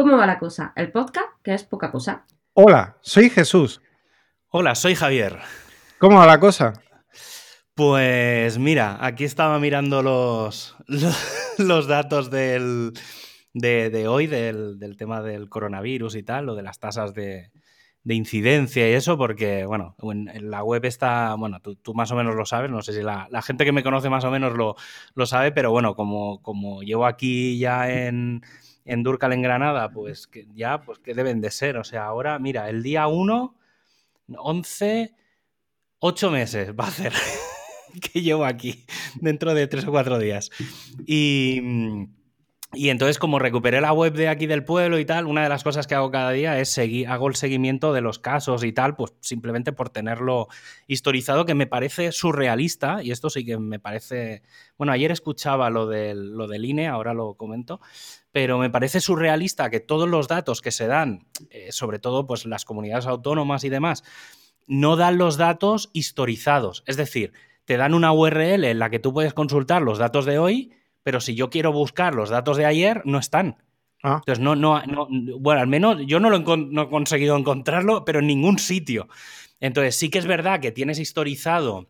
¿Cómo va la cosa? El podcast, que es poca cosa. Hola, soy Jesús. Hola, soy Javier. ¿Cómo va la cosa? Pues mira, aquí estaba mirando los, los, datos del, de, hoy, del, tema del coronavirus y tal, lo de las tasas de, incidencia y eso, porque, bueno, en, la web está, bueno, tú, más o menos lo sabes, no sé si la, gente que me conoce más o menos lo, lo sabe, pero bueno, como, como llevo aquí ya en, en Durcal, en Granada, pues que ya, pues que deben de ser, o sea, ahora, mira, el día 1, 11, 8 meses va a hacer. que llevo aquí dentro de tres o cuatro días. Y, y entonces, como recuperé la web de aquí del pueblo y tal, una de las cosas que hago cada día es seguir, hago el seguimiento de los casos y tal, pues simplemente por tenerlo historizado, que me parece surrealista, y esto sí que me parece. Bueno, ayer escuchaba lo del, lo INE, ahora lo comento, pero me parece surrealista que todos los datos que se dan, eh, sobre todo pues las comunidades autónomas y demás, no dan los datos historizados. Es decir, te dan una URL en la que tú puedes consultar los datos de hoy, pero si yo quiero buscar los datos de ayer, no están. Ah. Entonces, no, no, bueno, al menos yo no, lo he, conseguido encontrarlo, pero en ningún sitio. Entonces, sí que es verdad que tienes historizado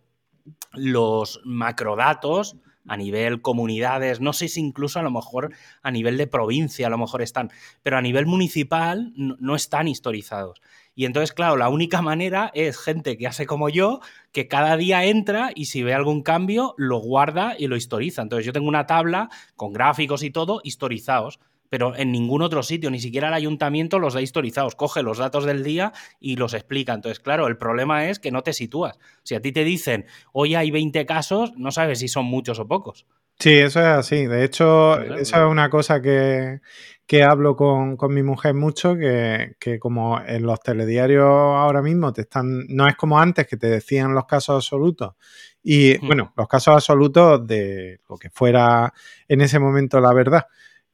los macrodatos a nivel comunidades, no sé si incluso a lo mejor a nivel de provincia a lo mejor están, pero a nivel municipal no están historizados. Y entonces, claro, la única manera es gente que hace como yo, que cada día entra y si ve algún cambio, lo guarda y lo historiza. Entonces, yo tengo una tabla con gráficos y todo historizados pero en ningún otro sitio, ni siquiera el ayuntamiento los da historizados. Coge los datos del día y los explica. Entonces, claro, el problema es que no te sitúas. Si a ti te dicen, hoy hay 20 casos, no sabes si son muchos o pocos. Sí, eso es así. De hecho, esa es una cosa que, que hablo con, mi mujer mucho, que, como en los telediarios ahora mismo te están, no es como antes que te decían los casos absolutos. Y bueno, los casos absolutos de lo que fuera en ese momento la verdad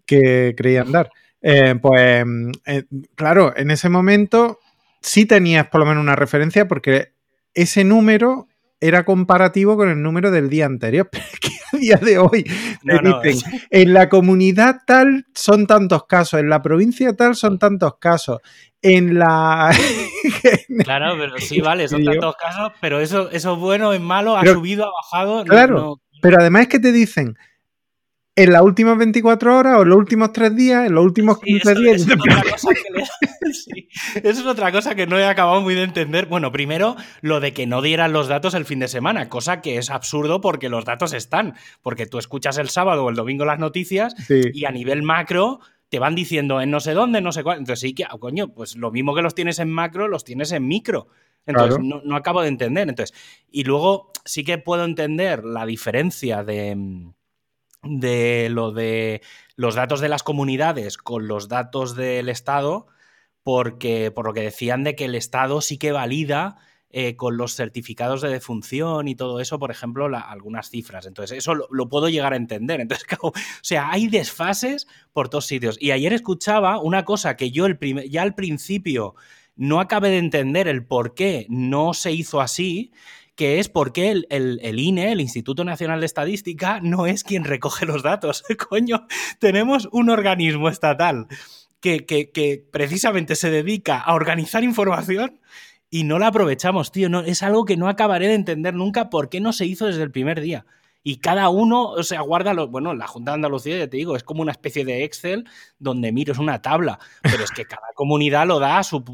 que creían dar. Eh, pues eh, claro, en ese momento sí tenías por lo menos una referencia porque ese número era comparativo con el número del día anterior, pero es que a día de hoy dicen, en la comunidad tal son tantos casos, en la provincia tal son tantos casos, en la... claro, pero sí, vale, son tantos casos, pero eso, eso es bueno, es malo, ha subido, ha bajado. Claro, pero además es que te dicen, en las últimas 24 horas o en los últimos 3 días, en los últimos 15 días. Eso, es otra cosa que no he acabado muy de entender. Bueno, primero, lo de que no dieran los datos el fin de semana, cosa que es absurdo porque los datos están. Porque tú escuchas el sábado o el domingo las noticias y a nivel macro te van diciendo en no sé dónde, no sé cuál. Entonces sí que, ah, coño, pues lo mismo que los tienes en macro, los tienes en micro. Entonces no, no acabo de entender. Entonces, y luego sí que puedo entender la diferencia de de lo de los datos de las comunidades con los datos del Estado, porque por lo que decían de que el Estado sí que valida eh, con los certificados de defunción y todo eso, por ejemplo, algunas cifras. Entonces, eso lo, puedo llegar a entender. Entonces, o sea, hay desfases por todos sitios. Y ayer escuchaba una cosa que yo el ya al principio no acabé de entender el por qué no se hizo así, que es porque el, el, INE, el Instituto Nacional de Estadística, no es quien recoge los datos. Coño, tenemos un organismo estatal que, que, precisamente se dedica a organizar información y no la aprovechamos, tío. No, es algo que no acabaré de entender nunca por qué no se hizo desde el primer día y cada uno, o sea, guarda los. Bueno, la Junta de Andalucía, ya te digo, es como una especie de Excel donde miro, es una tabla, pero es que cada comunidad lo da a su,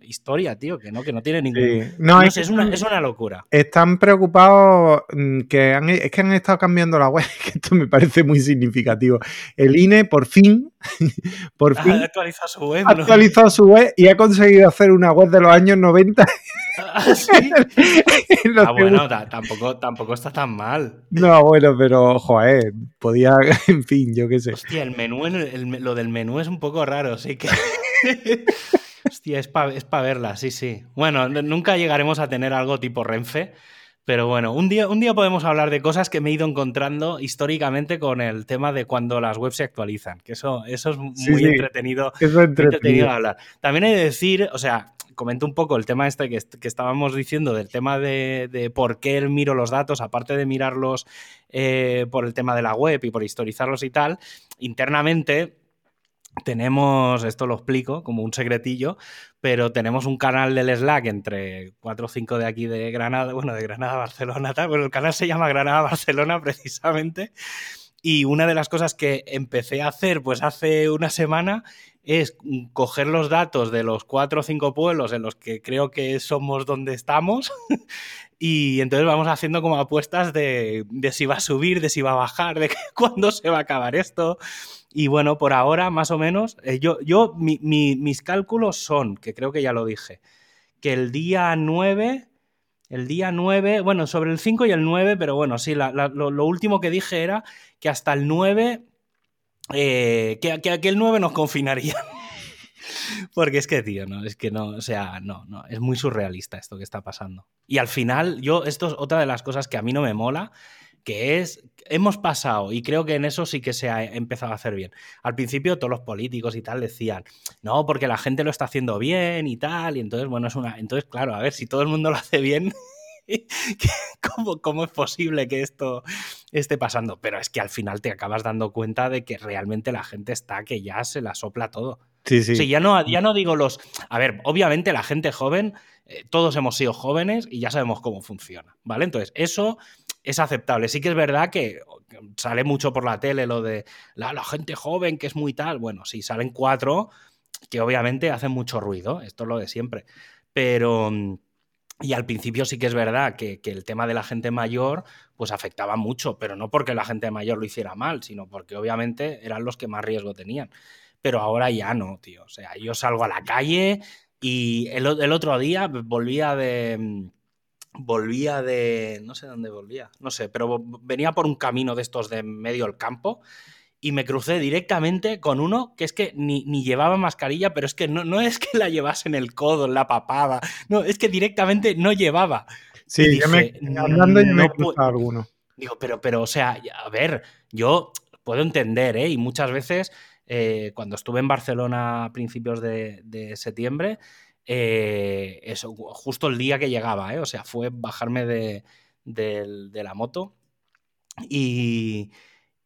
historia, tío, que no, que no tiene ningún. No, es, es, una, es, una, locura. Están preocupados mm, que han, es que han estado cambiando la web, que esto me parece muy significativo. El INE, por fin, por fin. Ha actualizado su web. Ha actualizado su web y ha conseguido hacer una web de los años 90 Ah, ah, bueno, tampoco, tampoco está tan mal. No, bueno, pero, joder, podía, en fin, yo qué sé. Hostia, el menú, lo del menú es un poco raro, sí que... Hostia, es para es verla, sí, sí. Bueno, nunca llegaremos a tener algo tipo Renfe, pero bueno, un día, un día podemos hablar de cosas que me he ido encontrando históricamente con el tema de cuando las webs se actualizan, que eso, eso es muy entretenido, eso entretenido. hablar. También hay que decir, o sea, comento un poco el tema este que, estábamos diciendo del tema de, por qué miro los datos, aparte de mirarlos eh, por el tema de la web y por historizarlos y tal, internamente tenemos, esto lo explico como un secretillo, pero tenemos un canal del Slack entre 4 o 5 de aquí de Granada, bueno, de Granada Barcelona, tal, pero el canal se llama Granada Barcelona precisamente. Y una de las cosas que empecé a hacer pues hace una semana es coger los datos de los cuatro o cinco pueblos en los que creo que somos donde estamos y entonces vamos haciendo como apuestas de si va a subir, de si va a bajar, de cuándo se va a acabar esto. Y bueno, por ahora, más o menos, eh, yo, yo mi, mis cálculos son, que creo que ya lo dije, que el día 9, el día 9, bueno, sobre el 5 y el 9, pero bueno, sí, lo, lo, último que dije era que hasta el 9 eh, que, que aquel 9 nos confinaría. Porque es que, tío, no, es que no, o sea, no, no, es muy surrealista esto que está pasando. Y al final, yo, esto es otra de las cosas que a mí no me mola, que es, hemos pasado, y creo que en eso sí que se ha empezado a hacer bien. Al principio todos los políticos y tal decían, no, porque la gente lo está haciendo bien y tal, y entonces, bueno, es una, entonces, claro, a ver, si todo el mundo lo hace bien, ¿Cómo, ¿Cómo, es posible que esto esté pasando? Pero es que al final te acabas dando cuenta de que realmente la gente está que ya se la sopla todo. Sí, sí. ya, no, ya no digo los... A ver, obviamente la gente joven, eh, todos hemos sido jóvenes y ya sabemos cómo funciona, ¿vale? Entonces, eso es aceptable. Sí que es verdad que sale mucho por la tele lo de la, la gente joven que es muy tal. Bueno, sí, salen cuatro que obviamente hacen mucho ruido, esto es lo de siempre. Pero y al principio sí que es verdad que, el tema de la gente mayor pues afectaba mucho, pero no porque la gente mayor lo hiciera mal, sino porque obviamente eran los que más riesgo tenían. Pero ahora ya no, tío. O sea, yo salgo a la calle y el, el otro día volvía de... Volvía de... No sé dónde volvía, no sé, pero venía por un camino de estos de medio del campo y me crucé directamente con uno que es que ni, llevaba mascarilla, pero es que no, no, es que la llevase en el codo, en la papada, no, es que directamente no llevaba. Sí, me, hablando y me he alguno. Digo, pero, pero, o sea, a ver, yo puedo entender, ¿eh? Y muchas veces, eh, cuando estuve en Barcelona a principios de, septiembre, eh, eso, justo el día que llegaba, ¿eh? O sea, fue bajarme de, la moto y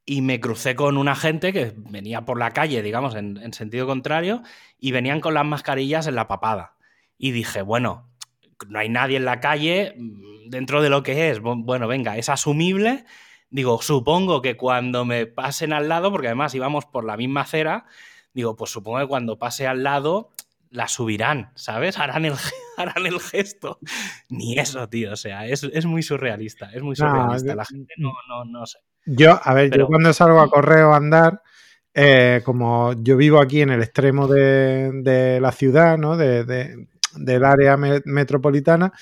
me crucé con una gente que venía por la calle, digamos, en, sentido contrario, y venían con las mascarillas en la papada. Y dije, bueno, no hay nadie en la calle, mm, dentro de lo que es, bueno, venga, es asumible. Digo, supongo que cuando me pasen al lado, porque además íbamos por la misma acera, digo, pues supongo que cuando pase al lado la subirán, ¿sabes? Harán el, harán el gesto. Ni eso, tío, o sea, es, muy surrealista, es muy surrealista. la gente no, no, no sé. Yo, a ver, yo cuando salgo a correr o a andar, eh, como yo vivo aquí en el extremo de, la ciudad, ¿no? De, del área metropolitana,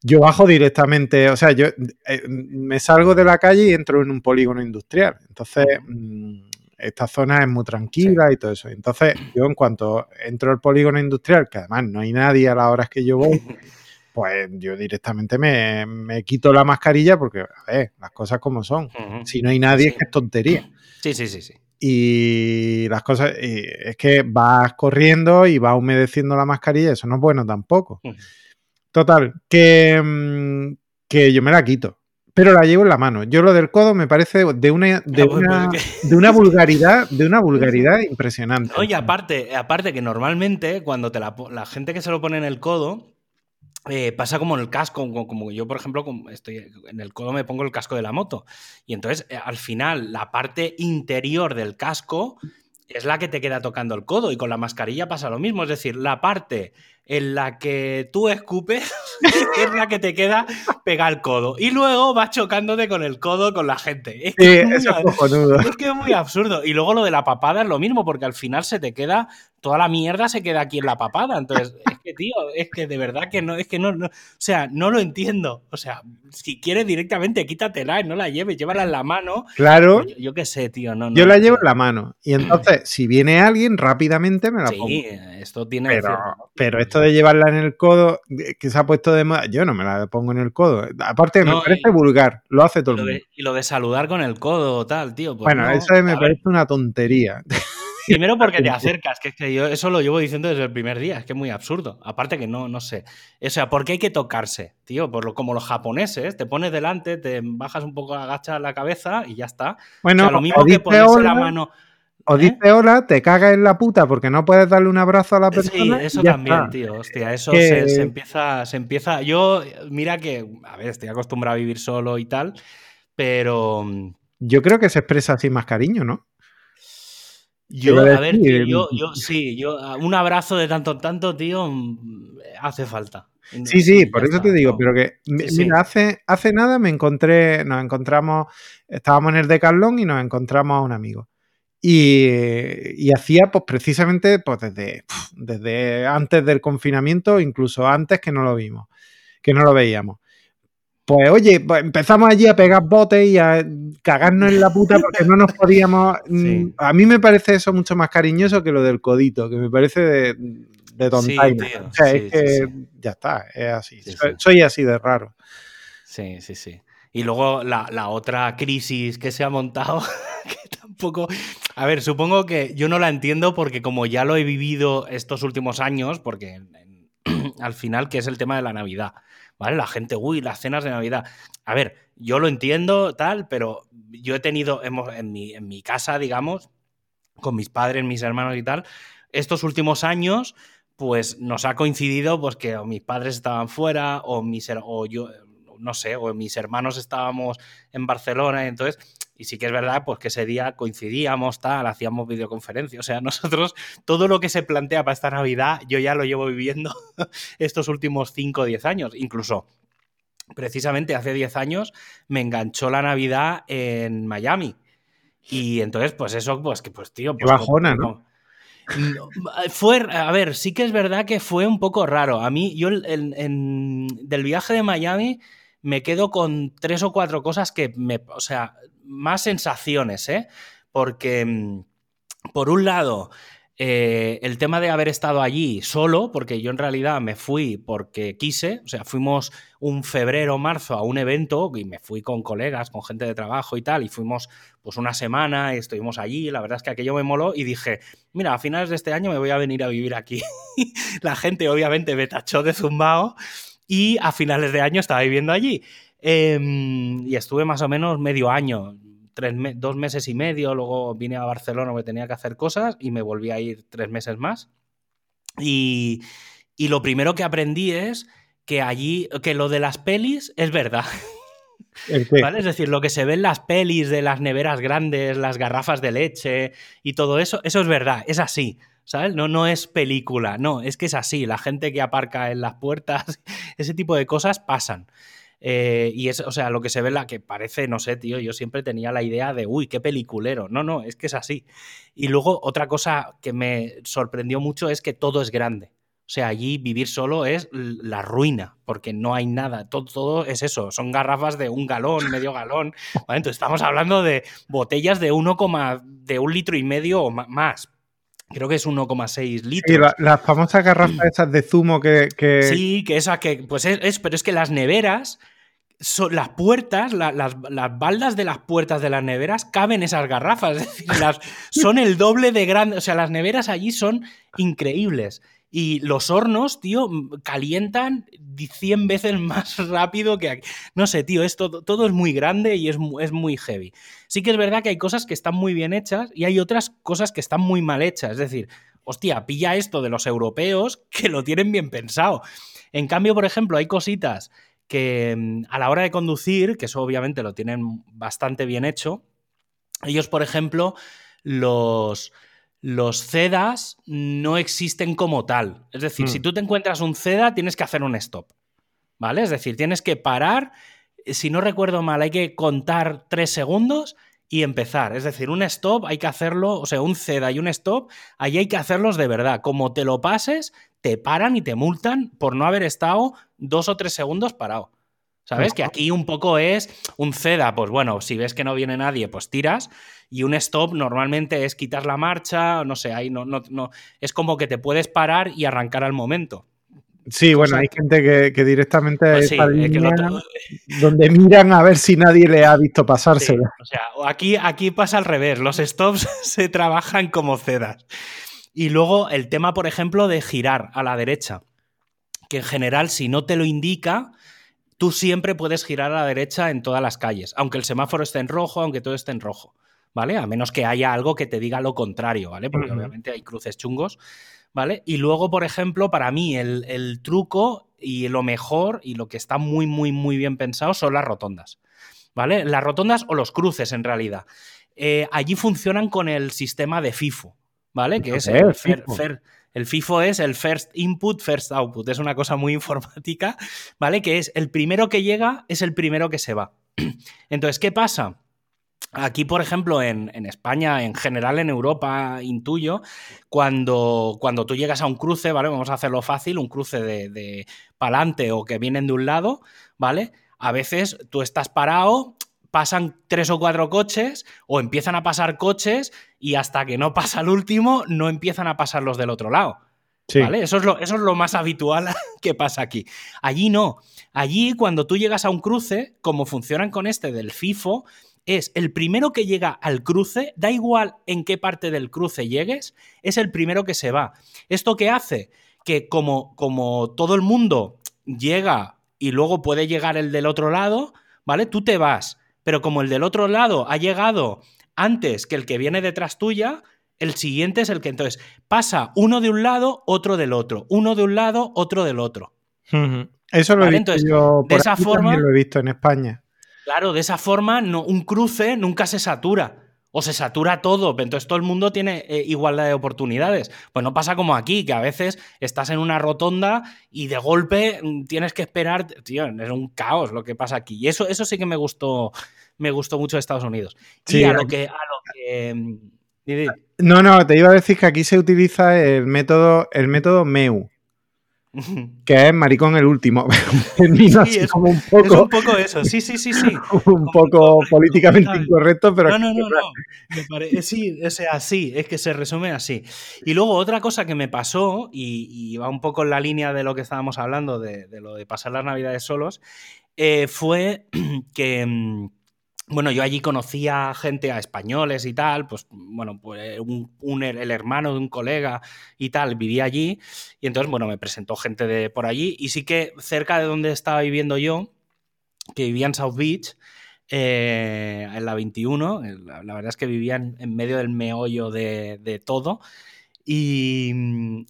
yo bajo directamente, o sea, yo eh, me salgo de la calle y entro en un polígono industrial. Entonces, mm, esta zona es muy tranquila y todo eso. Entonces, yo en cuanto entro al polígono industrial, que además no hay nadie a las horas que yo voy, pues yo directamente me, quito la mascarilla porque, a ver, las cosas como son. Si no hay nadie, es que es tontería. Sí, sí, sí, sí. Y las cosas, es que vas corriendo y vas humedeciendo la mascarilla, eso no es bueno tampoco. Total, que, mm, que yo me la quito pero la llevo en la mano. Yo lo del codo me parece de una, de, una, de una vulgaridad, de una vulgaridad impresionante. Oye, aparte, aparte que normalmente cuando te la, la gente que se lo pone en el codo, eh, pasa como en el casco, como, yo, por ejemplo, estoy en el codo me pongo el casco de la moto. Y entonces, eh, al final, la parte interior del casco es la que te queda tocando el codo. Y con la mascarilla pasa lo mismo. Es decir, la parte en la que tú escupes es la que te queda pega al codo. Y luego vas chocándote con el codo con la gente. Es que, es, que es muy absurdo. Y luego lo de la papada es lo mismo, porque al final se te queda toda la mierda se queda aquí en la papada. Entonces, es que, tío, es que de verdad que no, es que no, no, o sea, no lo entiendo. O sea, si quieres directamente, quítatela y no la lleves, llévala en la mano. Claro. Yo, qué sé, tío, no, Yo la llevo en la mano. Y entonces, si viene alguien, rápidamente me la pongo. Sí, esto tiene. Pero, pero, esto de llevarla en el codo, que se ha puesto de moda, yo no me la pongo en el codo. Aparte, me parece vulgar, lo hace todo el mundo. y lo de saludar con el codo, tal, tío. Pues bueno, eso me parece una tontería. Primero porque te acercas, que es que yo eso lo llevo diciendo desde el primer día, es que es muy absurdo. Aparte que no, no sé. O sea, ¿por qué hay que tocarse, tío? Por lo, como los japoneses, te pones delante, te bajas un poco, agachas la cabeza y ya está. Bueno, lo mismo que ponerse la mano. O ¿Eh? dices hola, te cagas en la puta porque no puedes darle un abrazo a la persona. Sí, eso también, está. tío. Hostia, eso Que- se, se empieza, se empieza. Yo, mira que, a ver, estoy acostumbrado a vivir solo y tal, pero mm, Yo creo que se expresa así más cariño, ¿no? yo, a ver, tío, yo, yo sí, yo un abrazo de tanto en tanto, tío, mm, hace falta. Sí, sí, por eso te digo, pero que, sí. mira, hace, hace nada me encontré, nos encontramos, estábamos en el Decathlon y nos encontramos a un amigo. Y, y hacía, pues precisamente, pues desde, desde antes del confinamiento, incluso antes que no lo vimos, que no lo veíamos. Pues oye, pues empezamos allí a pegar botes y a cagarnos en la puta porque no nos podíamos. Sí. mm, A mí me parece eso mucho más cariñoso que lo del codito, que me parece de, de tontaina. tío, o sea, sí, es sí, que sí. ya está, es así. Sí, soy, sí. soy así de raro. Sí, sí, sí. Y luego la, la otra crisis que se ha montado, que tampoco... A ver, supongo que yo no la entiendo porque como ya lo he vivido estos últimos años, porque al final, que es el tema de la Navidad, ¿vale? La gente, uy, las cenas de Navidad. A ver, yo lo entiendo, tal, pero yo he tenido hemos, en, mi, en mi casa, digamos, con mis padres, mis hermanos y tal, estos últimos años, pues nos ha coincidido pues que mis padres estaban fuera o mis o yo no sé, o mis hermanos estábamos en Barcelona, y entonces y sí que es verdad pues que ese día coincidíamos, tal, hacíamos videoconferencia, o sea, nosotros todo lo que se plantea para esta Navidad yo ya lo llevo viviendo estos últimos 5 o 10 años, incluso precisamente hace 10 años me enganchó la Navidad en Miami. Y entonces, pues eso, pues que, pues tío, Qué pues, bajona, como- ¿no? no, Fue, a ver, sí que es verdad que fue un poco raro. A mí, yo en- en- del viaje de Miami me quedo con tres o cuatro cosas que me, o sea, más sensaciones, ¿eh? Porque, mm, por un lado, eh, el tema de haber estado allí solo, porque yo en realidad me fui porque quise, o sea, fuimos un febrero marzo a un evento y me fui con colegas, con gente de trabajo y tal, y fuimos pues una semana y estuvimos allí, la verdad es que aquello me moló y dije, mira, a finales de este año me voy a venir a vivir aquí. la gente obviamente me tachó de zumbao y a finales de año estaba viviendo allí. Em, y estuve más o menos medio año, tres me- dos meses y medio, luego vine a Barcelona porque tenía que hacer cosas y me volví a ir tres meses más. Y, y lo primero que aprendí es que allí, que lo de las pelis es verdad. ¿Vale? Es decir, lo que se ve en las pelis de las neveras grandes, las garrafas de leche y todo eso, eso es verdad, es así. ¿Sabes? No, no es película, no, es que es así. La gente que aparca en las puertas, ese tipo de cosas pasan. Eh, y es, o sea, lo que se ve, la que parece, no sé, tío, yo siempre tenía la idea de, uy, qué peliculero. No, no, es que es así. Y luego otra cosa que me sorprendió mucho es que todo es grande. O sea, allí vivir solo es la ruina, porque no hay nada. Todo, todo es eso. Son garrafas de un galón, medio galón. Entonces estamos hablando de botellas de 1, de un litro y medio o más. Creo que es 1,6 litros. Sí, la- las famosas garrafas esas de zumo que, que- Sí, que esa que, pues es, es- pero es que las neveras, son, las puertas, la- las, las baldas de las puertas de las neveras caben esas garrafas, es decir, las, son el doble de grandes, o sea, las neveras allí son increíbles. Y los hornos, tío, calientan 100 veces más rápido que aquí. No sé, tío, es todo, es muy grande y es, es muy heavy. Sí que es verdad que hay cosas que están muy bien hechas y hay otras cosas que están muy mal hechas. Es decir, hostia, pilla esto de los europeos que lo tienen bien pensado. En cambio, por ejemplo, hay cositas que mm, a la hora de conducir, que eso obviamente lo tienen bastante bien hecho, ellos, por ejemplo, los, los CEDAS no existen como tal. Es decir, Mm. si tú te encuentras un CEDA, tienes que hacer un stop. ¿Vale? Es decir, tienes que parar. Si no recuerdo mal, hay que contar tres segundos y empezar. Es decir, un stop hay que hacerlo, o sea, un CEDA y un stop, ahí hay que hacerlos de verdad. Como te lo pases, te paran y te multan por no haber estado dos o tres segundos parado. ¿Sabes? Que aquí un poco es un CEDA, pues bueno, si ves que no viene nadie, pues tiras. Y un stop normalmente es quitar la marcha, no sé, ahí no, no, no. Es como que te puedes parar y arrancar al momento. Sí, bueno, hay gente que, que directamente Pues esa sí, es que lo línea otro- donde miran a ver si nadie le ha visto Sí, pasársela. o sea, aquí, aquí pasa al revés. Los stops se trabajan como cedas. Y luego el tema, por ejemplo, de girar a la derecha. Que en general, si no te lo indica, tú siempre puedes girar a la derecha en todas las calles. Aunque el semáforo esté en rojo, aunque todo esté en rojo. ¿vale? A menos que haya algo que te diga lo contrario, ¿vale? Porque obviamente hay cruces chungos, ¿vale? Y luego, por ejemplo, para mí el, el, truco y lo mejor y lo que está muy, muy, muy bien pensado son las rotondas, ¿vale? Las rotondas o los cruces en realidad. Eh, allí funcionan con el sistema de FIFO, ¿vale? Que es el, el FIFO es el First Input, First Output. Es una cosa muy informática, ¿vale? Que es el primero que llega es el primero que se va. Entonces, ¿qué pasa? Aquí, por ejemplo, en, España, en general en Europa, intuyo, cuando, cuando tú llegas a un cruce, ¿vale? Vamos a hacerlo fácil, un cruce de, de pa'lante o que vienen de un lado, ¿vale? A veces tú estás parado, pasan tres o cuatro coches o empiezan a pasar coches y hasta que no pasa el último no empiezan a pasar los del otro lado. ¿Vale? Eso es, lo, eso es lo más habitual que pasa aquí. Allí no. Allí cuando tú llegas a un cruce, como funcionan con este del FIFO, es el primero que llega al cruce, da igual en qué parte del cruce llegues, es el primero que se va. ¿Esto qué hace? Que como, como todo el mundo llega y luego puede llegar el del otro lado, ¿vale? Tú te vas, pero como el del otro lado ha llegado antes que el que viene detrás tuya, el siguiente es el que entonces pasa uno de un lado, otro del otro, uno de un lado, otro del otro. Eso lo he visto yo por de esa forma lo he visto en España. Claro, de esa forma no, un cruce nunca se satura. O se satura todo, entonces todo el mundo tiene eh, igualdad de oportunidades. Pues no pasa como aquí, que a veces estás en una rotonda y de golpe mm, tienes que esperar. Tío, es un caos lo que pasa aquí. Y eso, eso sí que me gustó, me gustó mucho de Estados Unidos. y a lo que. Mm, no, no, te iba a decir que aquí se utiliza el método, el método MEU que es maricón el último. sí, es, como un poco, un poco eso, sí, sí, sí, sí. un poco políticamente incorrecto, pero... No, no, no, no. Sí, o sea, sí, es que se resume así. Y luego otra cosa que me pasó, y, va un poco en la línea de lo que estábamos hablando, de, lo de pasar las navidades solos, eh, fue que mm, bueno, yo allí conocía gente, a españoles y tal, pues bueno, pues un, el hermano de un colega y tal vivía allí, y entonces, bueno, me presentó gente de por allí, y sí que cerca de donde estaba viviendo yo, que vivía en South Beach, eh, en la 21, la, verdad es que vivía en, medio del meollo de, todo, y,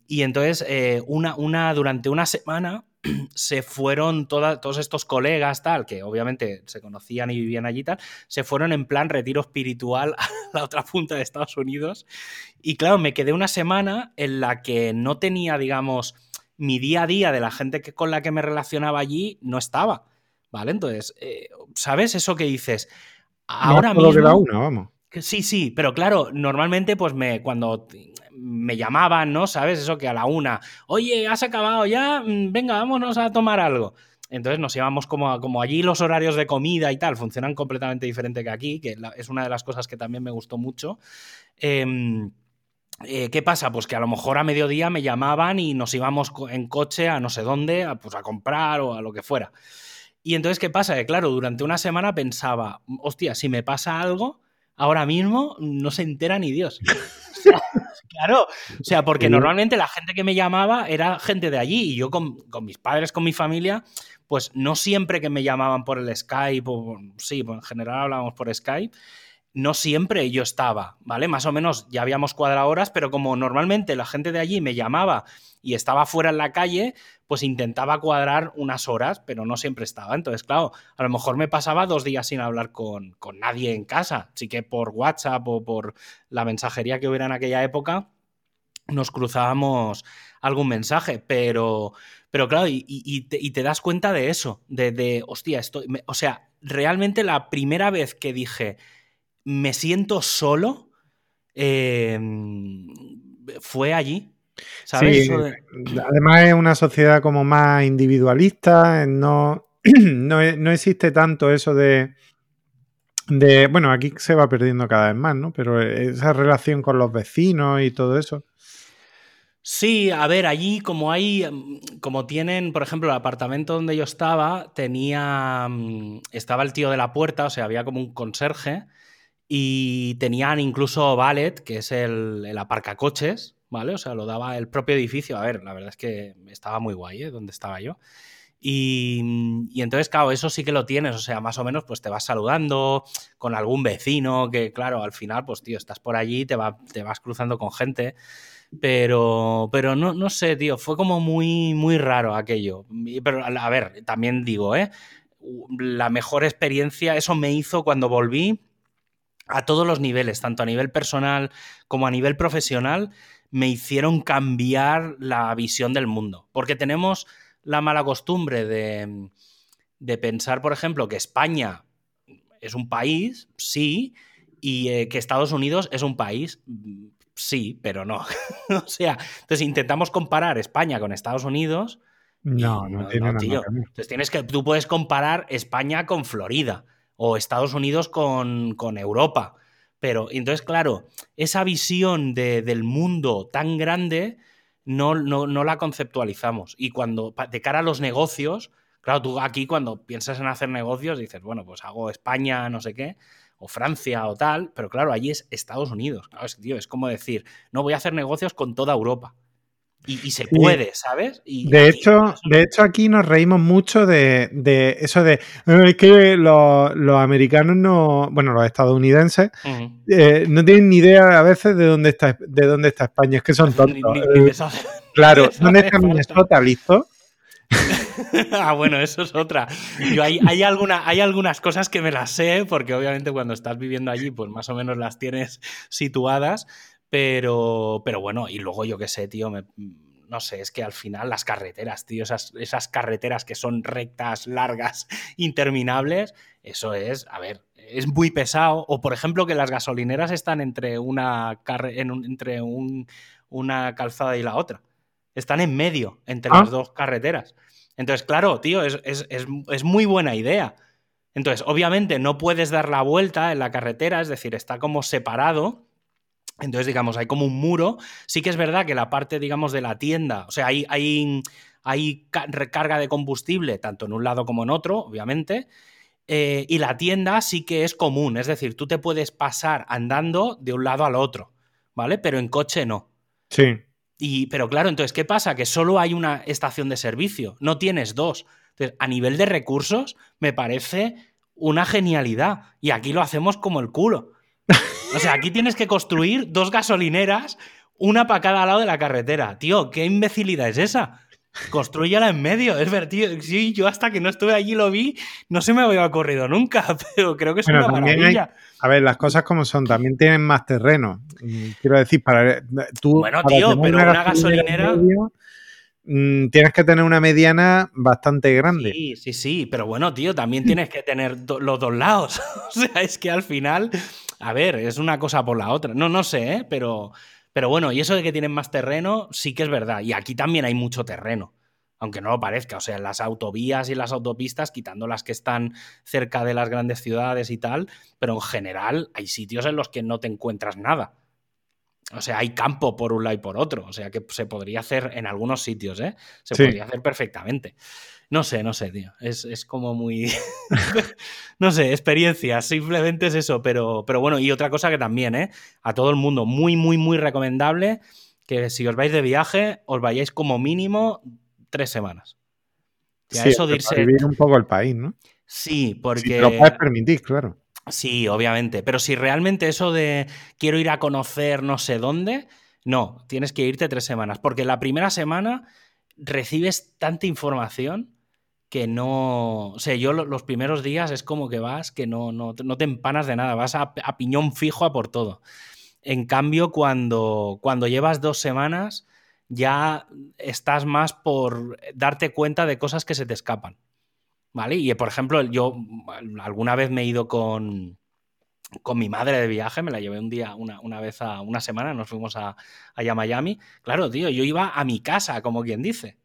entonces, eh, una, una, durante una semana se fueron todos estos colegas, tal, que obviamente se conocían y vivían allí, tal, se fueron en plan retiro espiritual a la otra punta de Estados Unidos. Y claro, me quedé una semana en la que no tenía, digamos, mi día a día de la gente que, con la que me relacionaba allí no estaba. ¿Vale? Entonces, eh, ¿sabes eso que dices? Ahora mismo. Que la una, vamos. Sí, sí, pero claro, normalmente, pues me, cuando me llamaban, ¿no? ¿Sabes? Eso que a la una, oye, has acabado ya, mm, venga, vámonos a tomar algo. Entonces nos llevamos como, como allí los horarios de comida y tal funcionan completamente diferente que aquí, que es una de las cosas que también me gustó mucho. Em, eh, ¿Qué pasa? Pues que a lo mejor a mediodía me llamaban y nos íbamos en coche a no sé dónde, a, pues a comprar o a lo que fuera. Y entonces, ¿qué pasa? Que claro, durante una semana pensaba, hostia, si me pasa algo, ahora mismo no se entera ni Dios. claro, o sea, porque normalmente la gente que me llamaba era gente de allí y yo con, mis padres, con mi familia, pues no siempre que me llamaban por el Skype, o, sí, pues en general hablábamos por Skype, no siempre yo estaba, ¿vale? Más o menos ya habíamos cuadrado horas, pero como normalmente la gente de allí me llamaba y estaba fuera en la calle, pues intentaba cuadrar unas horas, pero no siempre estaba. Entonces, claro, a lo mejor me pasaba dos días sin hablar con, nadie en casa. Sí que por WhatsApp o por la mensajería que hubiera en aquella época, nos cruzábamos algún mensaje, pero, pero claro, y, te, das cuenta de eso, de, de hostia, esto, o sea, realmente la primera vez que dije me siento solo, em, fue allí. ¿Sabes? Además es una sociedad como más individualista, no, no, existe tanto eso de, de, bueno, aquí se va perdiendo cada vez más, ¿no? Pero esa relación con los vecinos y todo eso. Sí, a ver, allí como hay, em, como tienen, por ejemplo, el apartamento donde yo estaba, tenía, em, estaba el tío de la puerta, o sea, había como un conserje y tenían incluso Ballet, que es el, el aparcacoches, ¿vale? O sea, lo daba el propio edificio. A ver, la verdad es que estaba muy guay, ¿eh? Donde estaba yo. Y, y, entonces, claro, eso sí que lo tienes, o sea, más o menos, pues te vas saludando con algún vecino, que claro, al final, pues tío, estás por allí, te, te vas cruzando con gente, pero, pero no, no sé, tío, fue como muy, muy raro aquello. Pero, a ver, también digo, ¿eh? La mejor experiencia, eso me hizo cuando volví a todos los niveles, tanto a nivel personal como a nivel profesional, me hicieron cambiar la visión del mundo. Porque tenemos la mala costumbre de, de pensar, por ejemplo, que España es un país, sí, y eh, que Estados Unidos es un país, sí, pero no. o sea, entonces intentamos comparar España con Estados Unidos. No, no, tiene nada tío. Entonces tienes que, tú puedes comparar España con Florida o Estados Unidos con, con Europa. Pero entonces, claro, esa visión de, del mundo tan grande no, no, la conceptualizamos. Y cuando, de cara a los negocios, claro, tú aquí cuando piensas en hacer negocios dices, bueno, pues hago España, no sé qué, o Francia o tal, pero claro, allí es Estados Unidos. Claro, es, tío, es como decir, no voy a hacer negocios con toda Europa. Y, se puede, ¿sabes? de, hecho, de hecho, aquí nos reímos mucho de, eso de es que los, americanos no, bueno, los estadounidenses eh, no tienen ni idea a veces de dónde está, de dónde está España, es que son tontos. Claro, ¿dónde está Minnesota? ¿Listo? ah, bueno, eso es otra. Yo hay, hay, alguna, hay algunas cosas que me las sé, porque obviamente cuando estás viviendo allí, pues más o menos las tienes situadas, pero, pero bueno, y luego yo qué sé, tío, no sé, es que al final las carreteras, tío, esas, esas carreteras que son rectas, largas, interminables, eso es, a ver, es muy pesado. O por ejemplo que las gasolineras están entre una, entre una calzada y la otra. Están en medio, entre las ah. dos carreteras. Entonces, claro, tío, es, es muy buena idea. Entonces, obviamente no puedes dar la vuelta en la carretera, es decir, está como separado entonces, digamos, hay como un muro. Sí que es verdad que la parte, digamos, de la tienda, o sea, hay, hay, hay recarga de combustible tanto en un lado como en otro, obviamente. Eh, y la tienda sí que es común, es decir, tú te puedes pasar andando de un lado al otro, ¿vale? Pero en coche no. Sí. Y, pero claro, entonces, ¿qué pasa? Que solo hay una estación de servicio, no tienes dos. Entonces, a nivel de recursos, me parece una genialidad. Y aquí lo hacemos como el culo. O sea, aquí tienes que construir dos gasolineras, una para cada lado de la carretera. Tío, ¿qué imbecilidad es esa? Construyala en medio, es ver, tío. Sí, yo hasta que no estuve allí lo vi, no se me había ocurrido nunca, pero creo que es una maravilla. a ver, las cosas como son, también tienen más terreno. Mm, quiero decir, para tú. Bueno, tío, pero una gasolinera. Mm, tienes que tener una mediana bastante grande. Sí, sí, sí, pero bueno, tío, también tienes que tener los dos lados. o sea, es que al final a ver, es una cosa por la otra. No, no sé, ¿eh? pero, pero bueno, y eso de que tienen más terreno, sí que es verdad. Y aquí también hay mucho terreno, aunque no lo parezca. O sea, las autovías y las autopistas, quitando las que están cerca de las grandes ciudades y tal, pero en general hay sitios en los que no te encuentras nada. O sea, hay campo por un lado y por otro. O sea, que se podría hacer en algunos sitios, ¿eh? Se podría hacer perfectamente. No sé, no sé, tío. Es, como muy. no sé, experiencia. Simplemente es eso. Pero, pero bueno, y otra cosa que también, ¿eh? A todo el mundo, muy, muy, muy recomendable que si os vais de viaje, os vayáis como mínimo tres semanas. sí, eso de irse... vivir un poco el país, ¿no? Sí, porque. Si lo puedes permitir, claro. Sí, obviamente. Pero si realmente eso de quiero ir a conocer no sé dónde, no, tienes que irte tres semanas. Porque la primera semana recibes tanta información que no. O sea, yo los primeros días es como que vas, que no, no, te empanas de nada, vas a, piñón fijo a por todo. En cambio, cuando, cuando llevas dos semanas, ya estás más por darte cuenta de cosas que se te escapan. ¿Vale? Y por ejemplo, yo alguna vez me he ido con, con mi madre de viaje, me la llevé un día, una, una vez a una semana, nos fuimos a, allá a Miami. Claro, tío, yo iba a mi casa, como quien dice.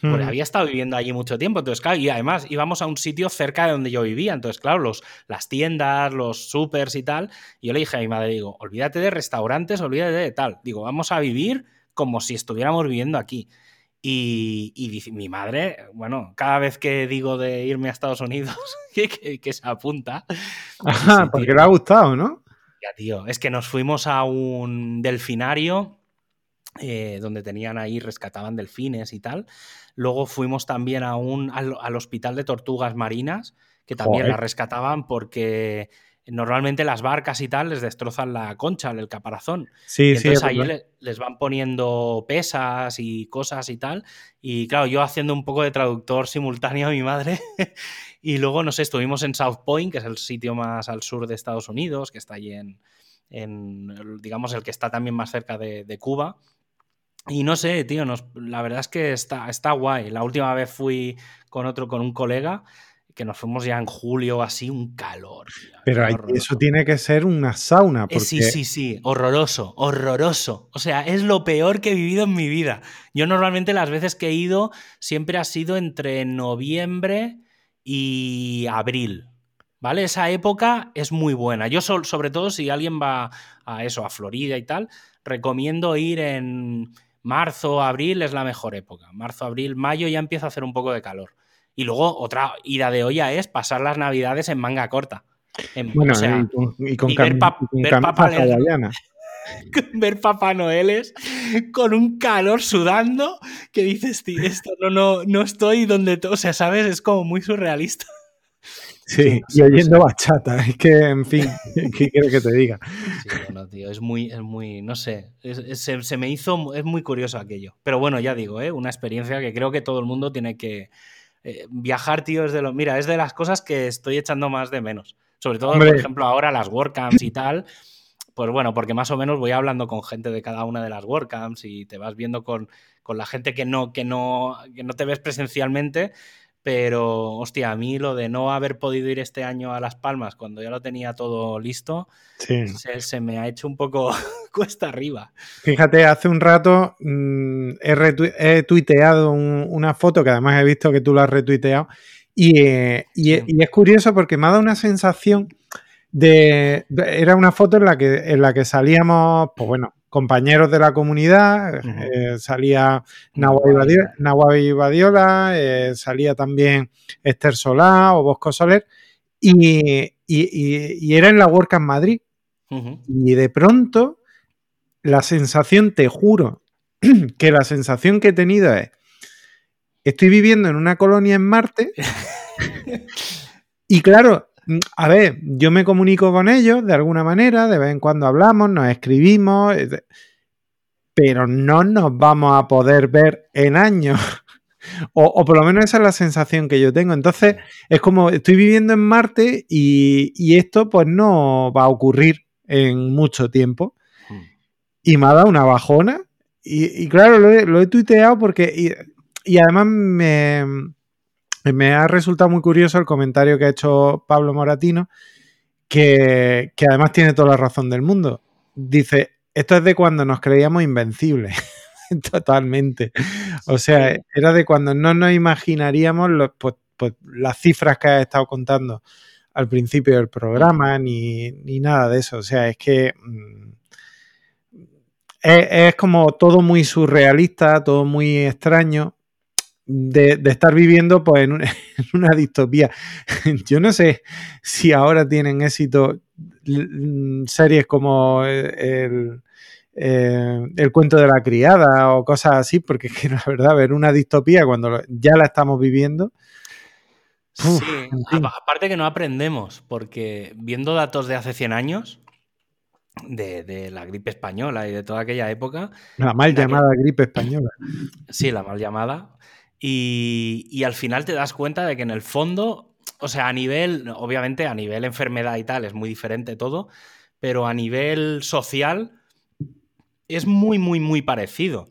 Porque hmm. había estado viviendo allí mucho tiempo. Entonces, claro, y además íbamos a un sitio cerca de donde yo vivía. Entonces, claro, los, las tiendas, los supers y tal. Y yo le dije a mi madre, digo, olvídate de restaurantes, olvídate de tal. Digo, vamos a vivir como si estuviéramos viviendo aquí. Y, y mi madre, bueno, cada vez que digo de irme a Estados Unidos, que, que, se apunta. Ajá, porque le ha gustado, ¿no? Ya, tío, es que nos fuimos a un delfinario eh, donde tenían ahí, rescataban delfines y tal. Luego fuimos también a un, al, hospital de tortugas marinas, que también las rescataban porque normalmente las barcas y tal les destrozan la concha, el caparazón. Sí, y entonces ahí les van poniendo pesas y cosas y tal. Y claro, yo haciendo un poco de traductor simultáneo a mi madre. y luego, no sé, estuvimos en South Point, que es el sitio más al sur de Estados Unidos, que está allí en, en digamos, el que está también más cerca de, Cuba. Y no sé, tío, la verdad es que está, está guay. La última vez fui con otro, con un colega, que nos fuimos ya en julio, así, un calor. Pero eso tiene que ser una sauna. Eh, sí, sí, sí, horroroso, horroroso. O sea, es lo peor que he vivido en mi vida. Yo normalmente las veces que he ido siempre ha sido entre noviembre y abril. ¿Vale? Esa época es muy buena. Yo, sobre todo, si alguien va a eso, a Florida y tal, recomiendo ir en marzo, abril, es la mejor época. Marzo, abril, mayo ya empieza a hacer un poco de calor. Y luego otra ida de olla es pasar las navidades en manga corta. bueno, y con, ver, ver Papá Noeles con un calor sudando que dices, tío, esto no, no, no estoy donde... O sea, ¿sabes? Es como muy surrealista. Sí, y oyendo bachata, es que, en fin, ¿qué quiero que te diga? Sí, bueno, tío, es muy, es muy, no sé, se, me hizo, es muy curioso aquello. Pero bueno, ya digo, ¿eh? una experiencia que creo que todo el mundo tiene que eh, viajar, tío, es de lo, mira, es de las cosas que estoy echando más de menos. Sobre todo, por ejemplo, ahora las WordCamps y tal, pues bueno, porque más o menos voy hablando con gente de cada una de las WordCamps y te vas viendo con, con la gente que no, que, no, que no te ves presencialmente pero hostia, a mí lo de no haber podido ir este año a Las Palmas cuando ya lo tenía todo listo, se, me ha hecho un poco cuesta arriba. Fíjate, hace un rato mm, he, tuiteado una foto que además he visto que tú la has retuiteado y, eh, y, es curioso porque me ha dado una sensación de, era una foto en la que en la que salíamos, pues bueno, compañeros de la comunidad, eh, salía Nahuavi Badiola, eh, salía también Esther Solá o Bosco Soler, y, era en la WordCamp Madrid. Y de pronto, la sensación, te juro, que la sensación que he tenido es, estoy viviendo en una colonia en Marte, y claro, a ver, yo me comunico con ellos de alguna manera, de vez en cuando hablamos, nos escribimos, eh, pero no nos vamos a poder ver en años. O, por lo menos esa es la sensación que yo tengo. Entonces, es como estoy viviendo en Marte y, esto pues no va a ocurrir en mucho tiempo. Hmm. Y me ha dado una bajona. Y, claro, lo he, tuiteado porque... y además me, me ha resultado muy curioso el comentario que ha hecho Pablo Moratino, que, además tiene toda la razón del mundo. Dice, esto es de cuando nos creíamos invencibles. Totalmente. O sea, era de cuando no nos imaginaríamos pues, pues, las cifras que has estado contando al principio del programa, ni, nada de eso. O sea, es que mm, es, como todo muy surrealista, todo muy extraño de, estar viviendo pues, en, una distopía. Yo no sé si ahora tienen éxito series como el, eh, el, cuento de la criada o cosas así, porque es que la verdad, ver una distopía cuando ya la estamos viviendo. sí, aparte que no aprendemos, porque viendo datos de hace 100 años, de, de, la gripe española y de toda aquella época. La mal llamada gripe española. Sí, la mal llamada. Y, al final te das cuenta de que en el fondo, o sea, a nivel, obviamente a nivel enfermedad y tal, es muy diferente todo, pero a nivel social es muy, muy, muy parecido.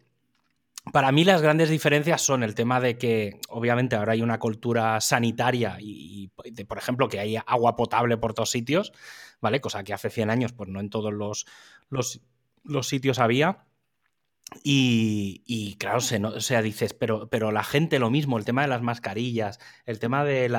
Para mí las grandes diferencias son el tema de que obviamente ahora hay una cultura sanitaria y, por ejemplo, que hay agua potable por todos sitios, ¿vale? Cosa que hace 100 años pues no en todos los, los sitios había. Y, claro, se, o sea, dices, pero, pero la gente lo mismo, el tema de las mascarillas, el tema de,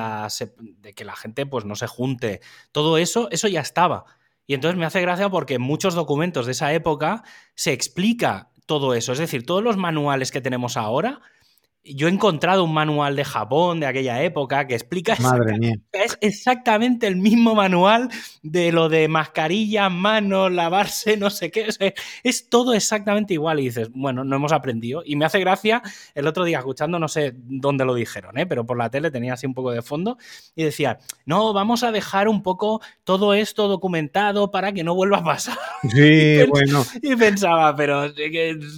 de que la gente pues no se junte, todo eso, eso ya estaba. Y entonces me hace gracia porque en muchos documentos de esa época se explica todo eso. Es decir, todos los manuales que tenemos ahora yo he encontrado un manual de Japón de aquella época que explica Madre mía. es exactamente el mismo manual de lo de mascarilla, manos, lavarse, no sé qué. es todo exactamente igual. Y dices, bueno, no hemos aprendido. Y me hace gracia el otro día escuchando, no sé dónde lo dijeron, ¿eh? pero por la tele tenía así un poco de fondo y decía, no, vamos a dejar un poco todo esto documentado para que no vuelva a pasar. Sí, bueno. Y pensaba, pero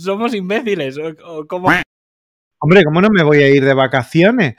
somos imbéciles. ¿o, cómo? Hombre, ¿cómo no me voy a ir de vacaciones?